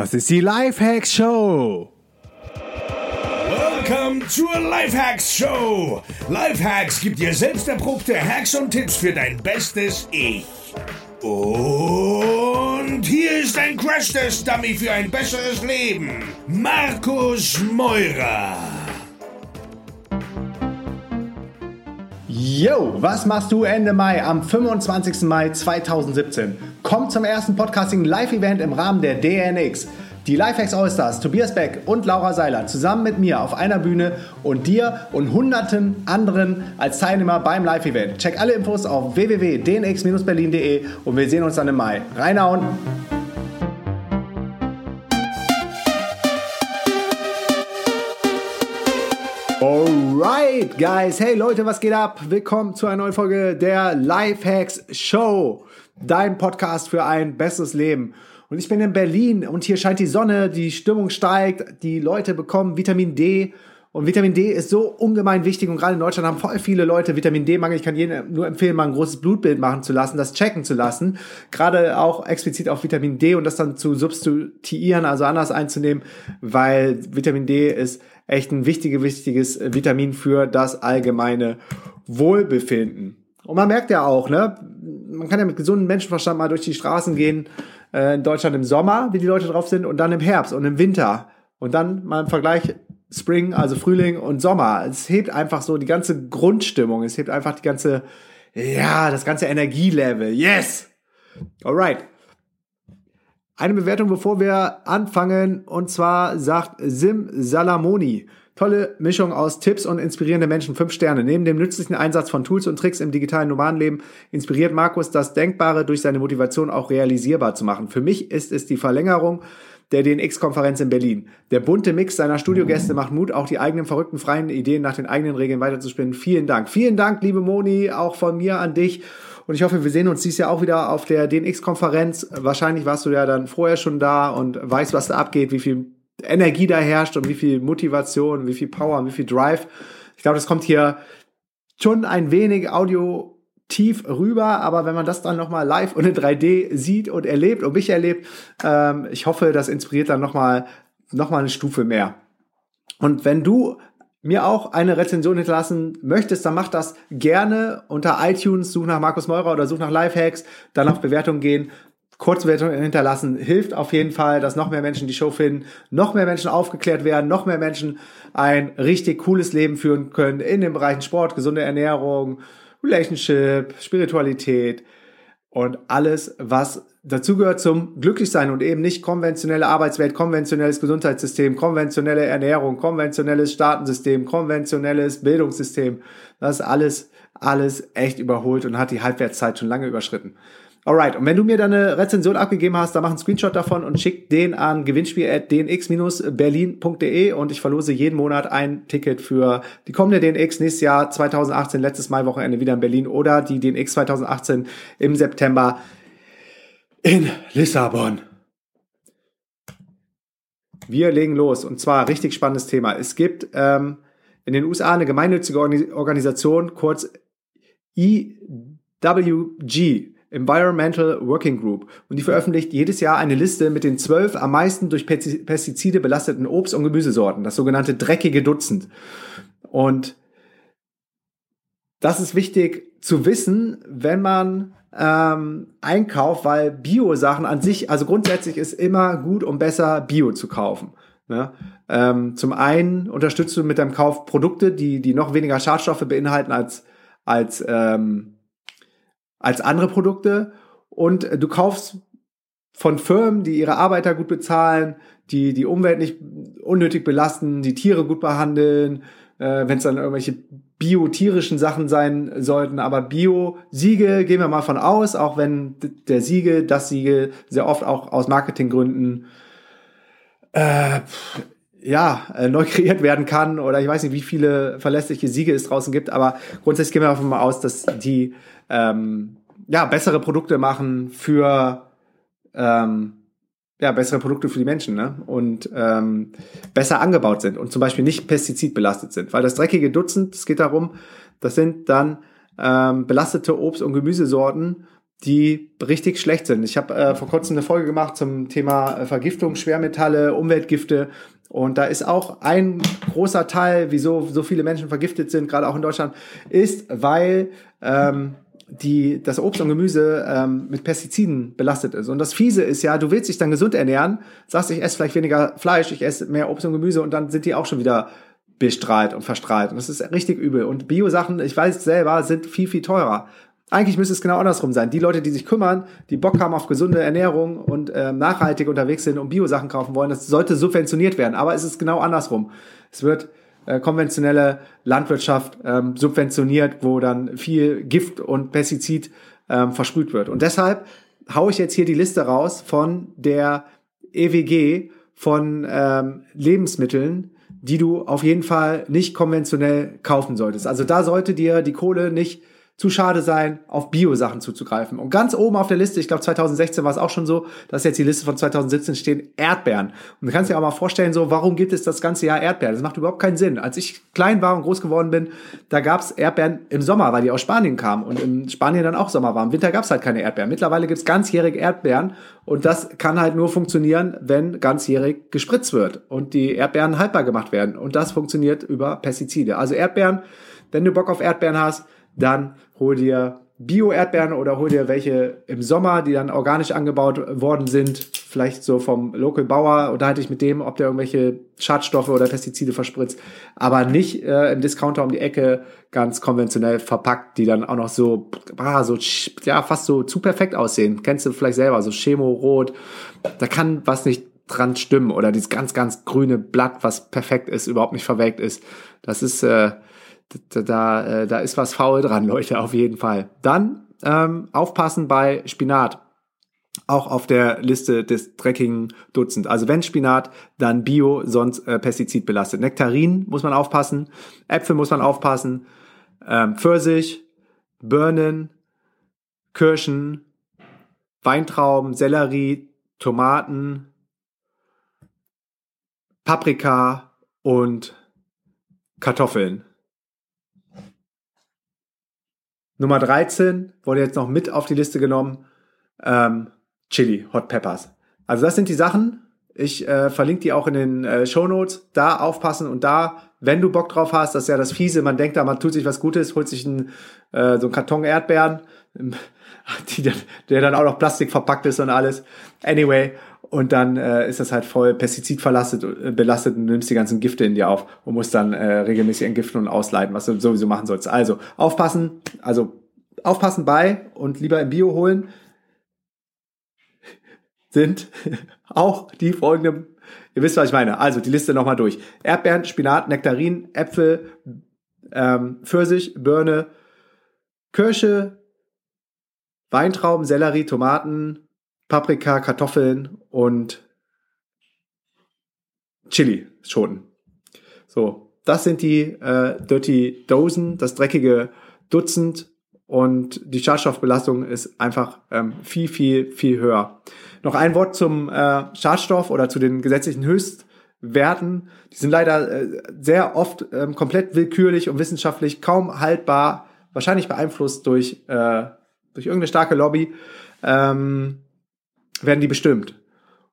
Das ist die Lifehacks Show. Welcome zur Lifehacks Show. Lifehacks gibt dir selbst erprobte Hacks und Tipps für dein bestes Ich. Und hier ist ein Crash-Test-Dummy für ein besseres Leben. Markus Meurer. Yo, was machst du Ende Mai am 25. Mai 2017? Komm zum ersten Podcasting Live-Event im Rahmen der DNX. Die Lifehacks Allstars, Tobias Beck und Laura Seiler zusammen mit mir auf einer Bühne und dir und hunderten anderen als Teilnehmer beim Live-Event. Check alle Infos auf www.dnx-berlin.de und wir sehen uns dann im Mai. Reinhauen! Alright, guys. Hey Leute, was geht ab? Willkommen zu einer neuen Folge der Lifehacks Show. Dein Podcast für ein besseres Leben. Und ich bin in Berlin und hier scheint die Sonne, die Stimmung steigt, die Leute bekommen Vitamin D. Und Vitamin D ist so ungemein wichtig und gerade in Deutschland haben voll viele Leute Vitamin D-Mangel. Ich kann jedem nur empfehlen, mal ein großes Blutbild machen zu lassen, das checken zu lassen. Gerade auch explizit auf Vitamin D und das dann zu substituieren, also anders einzunehmen, weil Vitamin D ist echt ein wichtiges, wichtiges Vitamin für das allgemeine Wohlbefinden. Und man merkt ja auch, ne, man kann ja mit gesundem Menschenverstand mal durch die Straßen gehen, äh, in Deutschland im Sommer, wie die Leute drauf sind, und dann im Herbst und im Winter. Und dann mal im Vergleich Spring, also Frühling und Sommer. Es hebt einfach so die ganze Grundstimmung. Es hebt einfach die ganze, ja, das ganze Energielevel. Yes! Alright. Eine Bewertung, bevor wir anfangen, und zwar sagt Sim Salamoni. Tolle Mischung aus Tipps und inspirierende Menschen. Fünf Sterne. Neben dem nützlichen Einsatz von Tools und Tricks im digitalen Nomadenleben inspiriert Markus das Denkbare durch seine Motivation auch realisierbar zu machen. Für mich ist es die Verlängerung der DNX-Konferenz in Berlin. Der bunte Mix seiner Studiogäste macht Mut, auch die eigenen verrückten freien Ideen nach den eigenen Regeln weiterzuspinnen. Vielen Dank. Vielen Dank, liebe Moni, auch von mir an dich. Und ich hoffe, wir sehen uns dieses Jahr auch wieder auf der DNX-Konferenz. Wahrscheinlich warst du ja dann vorher schon da und weißt, was da abgeht, wie viel Energie da herrscht und wie viel Motivation, wie viel Power wie viel Drive. Ich glaube, das kommt hier schon ein wenig Audio tief rüber, aber wenn man das dann nochmal live und in 3D sieht und erlebt und mich erlebt, ähm, ich hoffe, das inspiriert dann nochmal noch mal eine Stufe mehr. Und wenn du mir auch eine Rezension hinterlassen möchtest, dann mach das gerne unter iTunes, such nach Markus Meurer oder such nach Lifehacks, dann auf Bewertung gehen, Kurzbewertung hinterlassen, hilft auf jeden Fall, dass noch mehr Menschen die Show finden, noch mehr Menschen aufgeklärt werden, noch mehr Menschen ein richtig cooles Leben führen können in den Bereichen Sport, gesunde Ernährung, Relationship, Spiritualität und alles, was dazugehört zum Glücklichsein und eben nicht konventionelle Arbeitswelt, konventionelles Gesundheitssystem, konventionelle Ernährung, konventionelles Staatensystem, konventionelles Bildungssystem. Das ist alles, alles echt überholt und hat die Halbwertszeit schon lange überschritten. Alright, und wenn du mir deine Rezension abgegeben hast, dann mach einen Screenshot davon und schick den an gewinnspiel.dnx-berlin.de und ich verlose jeden Monat ein Ticket für die kommende DNX nächstes Jahr 2018, letztes Mai-Wochenende wieder in Berlin oder die DNX 2018 im September in Lissabon. Wir legen los und zwar richtig spannendes Thema. Es gibt ähm, in den USA eine gemeinnützige Organisation, kurz EWG, Environmental Working Group und die veröffentlicht jedes Jahr eine Liste mit den zwölf am meisten durch Pestizide belasteten Obst- und Gemüsesorten, das sogenannte dreckige Dutzend. Und das ist wichtig zu wissen, wenn man ähm, einkauft, weil Bio-Sachen an sich, also grundsätzlich ist immer gut und besser Bio zu kaufen. Ne? Ähm, zum einen unterstützt du mit deinem Kauf Produkte, die, die noch weniger Schadstoffe beinhalten als, als ähm, als andere Produkte und du kaufst von Firmen, die ihre Arbeiter gut bezahlen, die die Umwelt nicht unnötig belasten, die Tiere gut behandeln, äh, wenn es dann irgendwelche biotierischen Sachen sein sollten. Aber Bio-Siegel gehen wir mal von aus, auch wenn der Siegel, das Siegel sehr oft auch aus Marketinggründen äh, ja, äh, neu kreiert werden kann oder ich weiß nicht, wie viele verlässliche Siege es draußen gibt, aber grundsätzlich gehen wir davon mal aus, dass die ähm, ja, bessere Produkte machen für ähm, ja, bessere Produkte für die Menschen ne? und ähm, besser angebaut sind und zum Beispiel nicht pestizidbelastet sind. Weil das dreckige Dutzend, es geht darum, das sind dann ähm, belastete Obst- und Gemüsesorten, die richtig schlecht sind. Ich habe äh, vor kurzem eine Folge gemacht zum Thema äh, Vergiftung, Schwermetalle, Umweltgifte. Und da ist auch ein großer Teil, wieso so viele Menschen vergiftet sind, gerade auch in Deutschland, ist, weil ähm, die, das Obst und Gemüse ähm, mit Pestiziden belastet ist. Und das Fiese ist ja, du willst dich dann gesund ernähren, sagst, ich esse vielleicht weniger Fleisch, ich esse mehr Obst und Gemüse und dann sind die auch schon wieder bestrahlt und verstrahlt. Und das ist richtig übel. Und Bio-Sachen, ich weiß selber, sind viel, viel teurer. Eigentlich müsste es genau andersrum sein. Die Leute, die sich kümmern, die Bock haben auf gesunde Ernährung und äh, nachhaltig unterwegs sind und Bio-Sachen kaufen wollen, das sollte subventioniert werden. Aber es ist genau andersrum. Es wird äh, konventionelle Landwirtschaft ähm, subventioniert, wo dann viel Gift und Pestizid ähm, versprüht wird. Und deshalb haue ich jetzt hier die Liste raus von der EWG von ähm, Lebensmitteln, die du auf jeden Fall nicht konventionell kaufen solltest. Also da sollte dir die Kohle nicht zu schade sein, auf Bio-Sachen zuzugreifen. Und ganz oben auf der Liste, ich glaube 2016 war es auch schon so, dass jetzt die Liste von 2017 steht, Erdbeeren. Und du kannst dir auch mal vorstellen, so, warum gibt es das ganze Jahr Erdbeeren? Das macht überhaupt keinen Sinn. Als ich klein war und groß geworden bin, da gab es Erdbeeren im Sommer, weil die aus Spanien kamen und in Spanien dann auch Sommer war. Im Winter gab es halt keine Erdbeeren. Mittlerweile gibt es ganzjährige Erdbeeren und das kann halt nur funktionieren, wenn ganzjährig gespritzt wird und die Erdbeeren haltbar gemacht werden. Und das funktioniert über Pestizide. Also Erdbeeren, wenn du Bock auf Erdbeeren hast, dann hol dir Bio-Erdbeeren oder hol dir welche im Sommer, die dann organisch angebaut worden sind, vielleicht so vom Local Bauer, unterhalte ich mit dem, ob der irgendwelche Schadstoffe oder Pestizide verspritzt, aber nicht äh, im Discounter um die Ecke. Ganz konventionell verpackt, die dann auch noch so, ah, so ja, fast so zu perfekt aussehen. Kennst du vielleicht selber, so Chemo-Rot, da kann was nicht dran stimmen. Oder dieses ganz, ganz grüne Blatt, was perfekt ist, überhaupt nicht verwelkt ist. Das ist, äh, da, da, da ist was faul dran, Leute, auf jeden Fall. Dann ähm, aufpassen bei Spinat. Auch auf der Liste des dreckigen Dutzend. Also wenn Spinat, dann Bio, sonst äh, Pestizidbelastet. Nektarin muss man aufpassen, Äpfel muss man aufpassen, ähm, Pfirsich, Birnen, Kirschen, Weintrauben, Sellerie, Tomaten, Paprika und Kartoffeln. Nummer 13 wurde jetzt noch mit auf die Liste genommen. Ähm, Chili, Hot Peppers. Also das sind die Sachen. Ich äh, verlinke die auch in den äh, Show Notes. Da aufpassen und da, wenn du Bock drauf hast, das ist ja das Fiese. Man denkt da, man tut sich was Gutes, holt sich ein, äh, so einen Karton Erdbeeren, die, der dann auch noch Plastik verpackt ist und alles. Anyway, und dann äh, ist das halt voll pestizidverlastet, äh, belastet und nimmst die ganzen Gifte in dir auf und musst dann äh, regelmäßig entgiften und ausleiten, was du sowieso machen sollst. Also aufpassen, also aufpassen bei und lieber im Bio holen sind auch die folgenden, ihr wisst, was ich meine. Also die Liste nochmal durch. Erdbeeren, Spinat, Nektarin, Äpfel, ähm, Pfirsich, Birne, Kirsche, Weintrauben, Sellerie, Tomaten, Paprika, Kartoffeln und Chili, Schoten. So, das sind die äh, Dirty Dosen, das dreckige Dutzend und die Schadstoffbelastung ist einfach ähm, viel, viel, viel höher. Noch ein Wort zum äh, Schadstoff oder zu den gesetzlichen Höchstwerten. Die sind leider äh, sehr oft ähm, komplett willkürlich und wissenschaftlich kaum haltbar, wahrscheinlich beeinflusst durch, äh, durch irgendeine starke Lobby. Ähm, werden die bestimmt.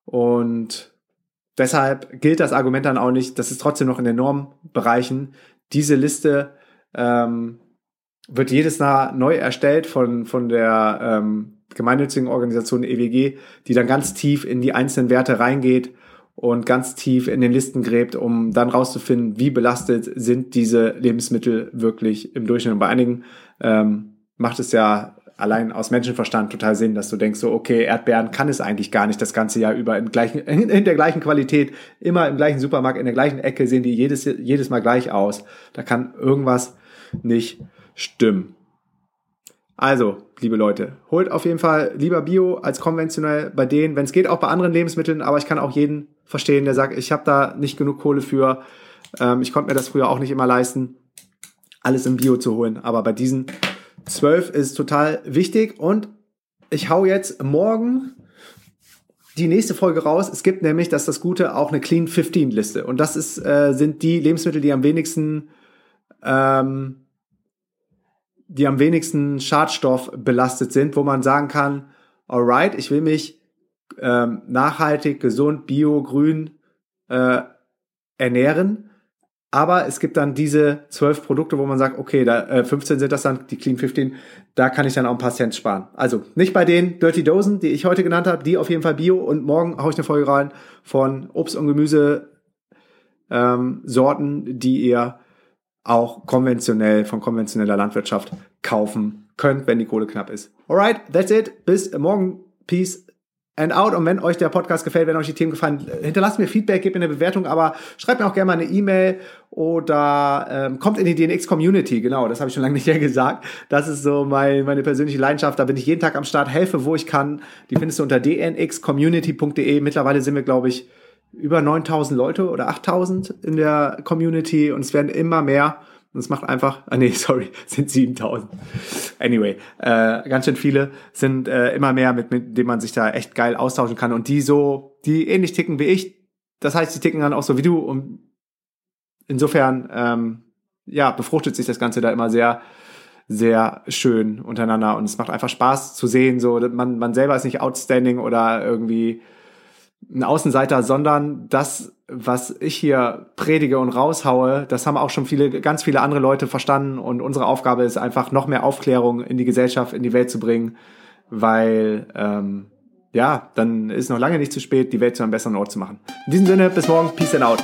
Und deshalb gilt das Argument dann auch nicht, das ist trotzdem noch in den Normbereichen. Diese Liste ähm, wird jedes Jahr neu erstellt von, von der ähm, gemeinnützigen Organisation EWG, die dann ganz tief in die einzelnen Werte reingeht und ganz tief in den Listen gräbt, um dann rauszufinden, wie belastet sind diese Lebensmittel wirklich im Durchschnitt. Und bei einigen ähm, macht es ja allein aus Menschenverstand total Sinn, dass du denkst so, okay, Erdbeeren kann es eigentlich gar nicht das ganze Jahr über in, gleichen, in der gleichen Qualität, immer im gleichen Supermarkt, in der gleichen Ecke sehen die jedes, jedes Mal gleich aus. Da kann irgendwas nicht stimmen. Also, liebe Leute, holt auf jeden Fall lieber Bio als konventionell bei denen, wenn es geht, auch bei anderen Lebensmitteln, aber ich kann auch jeden verstehen, der sagt, ich habe da nicht genug Kohle für, ähm, ich konnte mir das früher auch nicht immer leisten, alles im Bio zu holen, aber bei diesen 12 ist total wichtig und ich hau jetzt morgen die nächste Folge raus. Es gibt nämlich, dass das Gute, auch eine Clean 15 Liste. Und das ist, äh, sind die Lebensmittel, die am wenigsten ähm, die am wenigsten Schadstoff belastet sind, wo man sagen kann, alright, ich will mich ähm, nachhaltig, gesund, bio, grün äh, ernähren. Aber es gibt dann diese zwölf Produkte, wo man sagt, okay, da äh, 15 sind das dann, die Clean 15, da kann ich dann auch ein paar Cent sparen. Also nicht bei den Dirty Dosen, die ich heute genannt habe, die auf jeden Fall Bio und morgen haue ich eine Folge rein von Obst und Gemüse ähm, die ihr auch konventionell von konventioneller Landwirtschaft kaufen könnt, wenn die Kohle knapp ist. Alright, that's it. Bis morgen. Peace and out. Und wenn euch der Podcast gefällt, wenn euch die Themen gefallen, hinterlasst mir Feedback, gebt mir eine Bewertung, aber schreibt mir auch gerne mal eine E-Mail oder ähm, kommt in die DNX-Community. Genau, das habe ich schon lange nicht mehr gesagt. Das ist so mein, meine persönliche Leidenschaft. Da bin ich jeden Tag am Start, helfe, wo ich kann. Die findest du unter dnxcommunity.de. Mittlerweile sind wir, glaube ich, über 9000 Leute oder 8000 in der Community und es werden immer mehr. Es macht einfach, ah nee, sorry, sind 7000. Anyway, äh, ganz schön viele sind äh, immer mehr, mit, mit denen man sich da echt geil austauschen kann und die so, die ähnlich ticken wie ich. Das heißt, die ticken dann auch so wie du und insofern, ähm, ja, befruchtet sich das Ganze da immer sehr, sehr schön untereinander und es macht einfach Spaß zu sehen, so, man, man selber ist nicht outstanding oder irgendwie ein Außenseiter, sondern das, was ich hier predige und raushaue, das haben auch schon viele, ganz viele andere Leute verstanden und unsere Aufgabe ist einfach noch mehr Aufklärung in die Gesellschaft, in die Welt zu bringen, weil ähm, ja, dann ist noch lange nicht zu spät, die Welt zu einem besseren Ort zu machen. In diesem Sinne, bis morgen, peace and out.